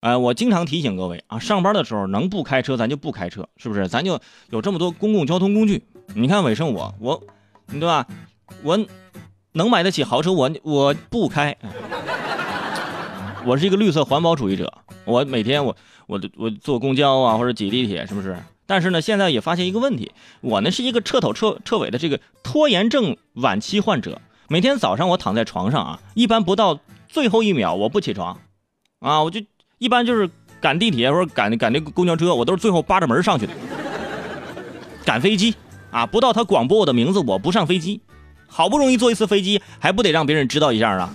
哎，我经常提醒各位啊，上班的时候能不开车咱就不开车，是不是？咱就有这么多公共交通工具。你看伟生我我，对吧？我能买得起豪车，我我不开。我是一个绿色环保主义者，我每天我我我坐公交啊或者挤地铁，是不是？但是呢，现在也发现一个问题，我呢是一个彻头彻彻尾的这个拖延症晚期患者。每天早上我躺在床上啊，一般不到最后一秒我不起床，啊，我就一般就是赶地铁或者赶赶那个公交车，我都是最后扒着门上去的。赶飞机啊，不到他广播我的名字我不上飞机，好不容易坐一次飞机，还不得让别人知道一下啊？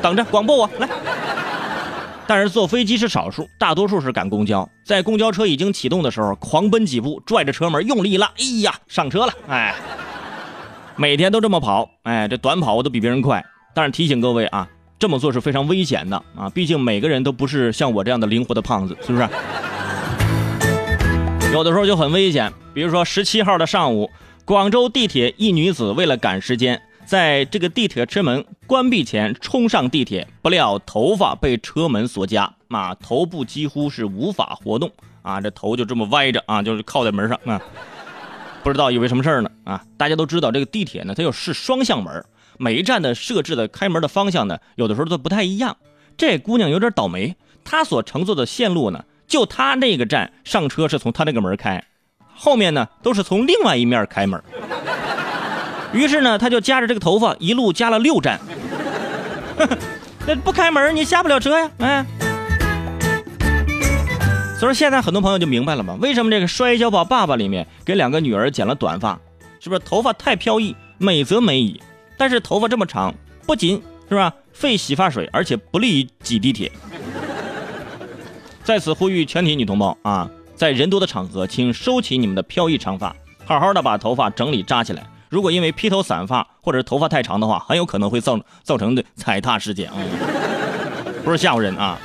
等着广播我来。但是坐飞机是少数，大多数是赶公交。在公交车已经启动的时候，狂奔几步，拽着车门，用力一拉，哎呀，上车了！哎，每天都这么跑，哎，这短跑我都比别人快。但是提醒各位啊，这么做是非常危险的啊！毕竟每个人都不是像我这样的灵活的胖子，是不是？有的时候就很危险。比如说十七号的上午，广州地铁一女子为了赶时间。在这个地铁车门关闭前冲上地铁，不料头发被车门所夹，啊，头部几乎是无法活动，啊，这头就这么歪着，啊，就是靠在门上，啊，不知道以为什么事儿呢，啊，大家都知道这个地铁呢，它又是双向门，每一站的设置的开门的方向呢，有的时候都不太一样。这姑娘有点倒霉，她所乘坐的线路呢，就她那个站上车是从她那个门开，后面呢都是从另外一面开门。于是呢，他就夹着这个头发一路加了六站。那不开门你下不了车呀，哎。所以说现在很多朋友就明白了嘛，为什么这个《摔跤吧，爸爸》里面给两个女儿剪了短发，是不是头发太飘逸，美则美矣？但是头发这么长，不仅是吧费洗发水，而且不利于挤地铁。在此呼吁全体女同胞啊，在人多的场合，请收起你们的飘逸长发，好好的把头发整理扎起来。如果因为披头散发或者头发太长的话，很有可能会造造成的踩踏事件啊，不是吓唬人啊。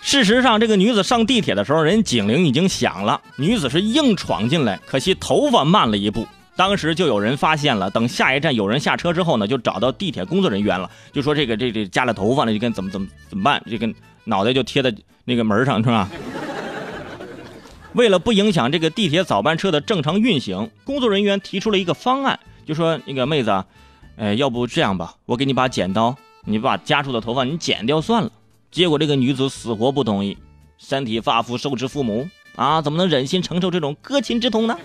事实上，这个女子上地铁的时候，人警铃已经响了，女子是硬闯进来，可惜头发慢了一步。当时就有人发现了，等下一站有人下车之后呢，就找到地铁工作人员了，就说这个这这夹了头发了，就跟怎么怎么怎么办？这个脑袋就贴在那个门上是吧？为了不影响这个地铁早班车的正常运行，工作人员提出了一个方案，就说：“那个妹子，哎，要不这样吧，我给你把剪刀，你把夹住的头发你剪掉算了。”结果这个女子死活不同意，身体发肤受之父母啊，怎么能忍心承受这种割亲之痛呢？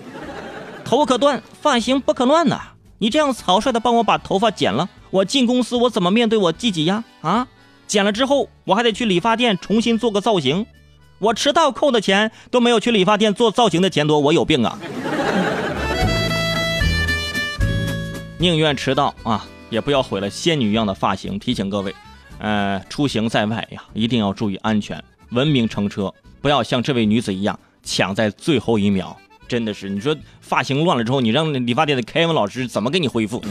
头可断，发型不可乱呐！你这样草率的帮我把头发剪了，我进公司我怎么面对我自己呀？啊，剪了之后我还得去理发店重新做个造型。我迟到扣的钱都没有去理发店做造型的钱多，我有病啊！宁愿迟到啊，也不要毁了仙女一样的发型。提醒各位，呃，出行在外呀，一定要注意安全，文明乘车，不要像这位女子一样抢在最后一秒。真的是，你说发型乱了之后，你让理发店的凯文老师怎么给你恢复？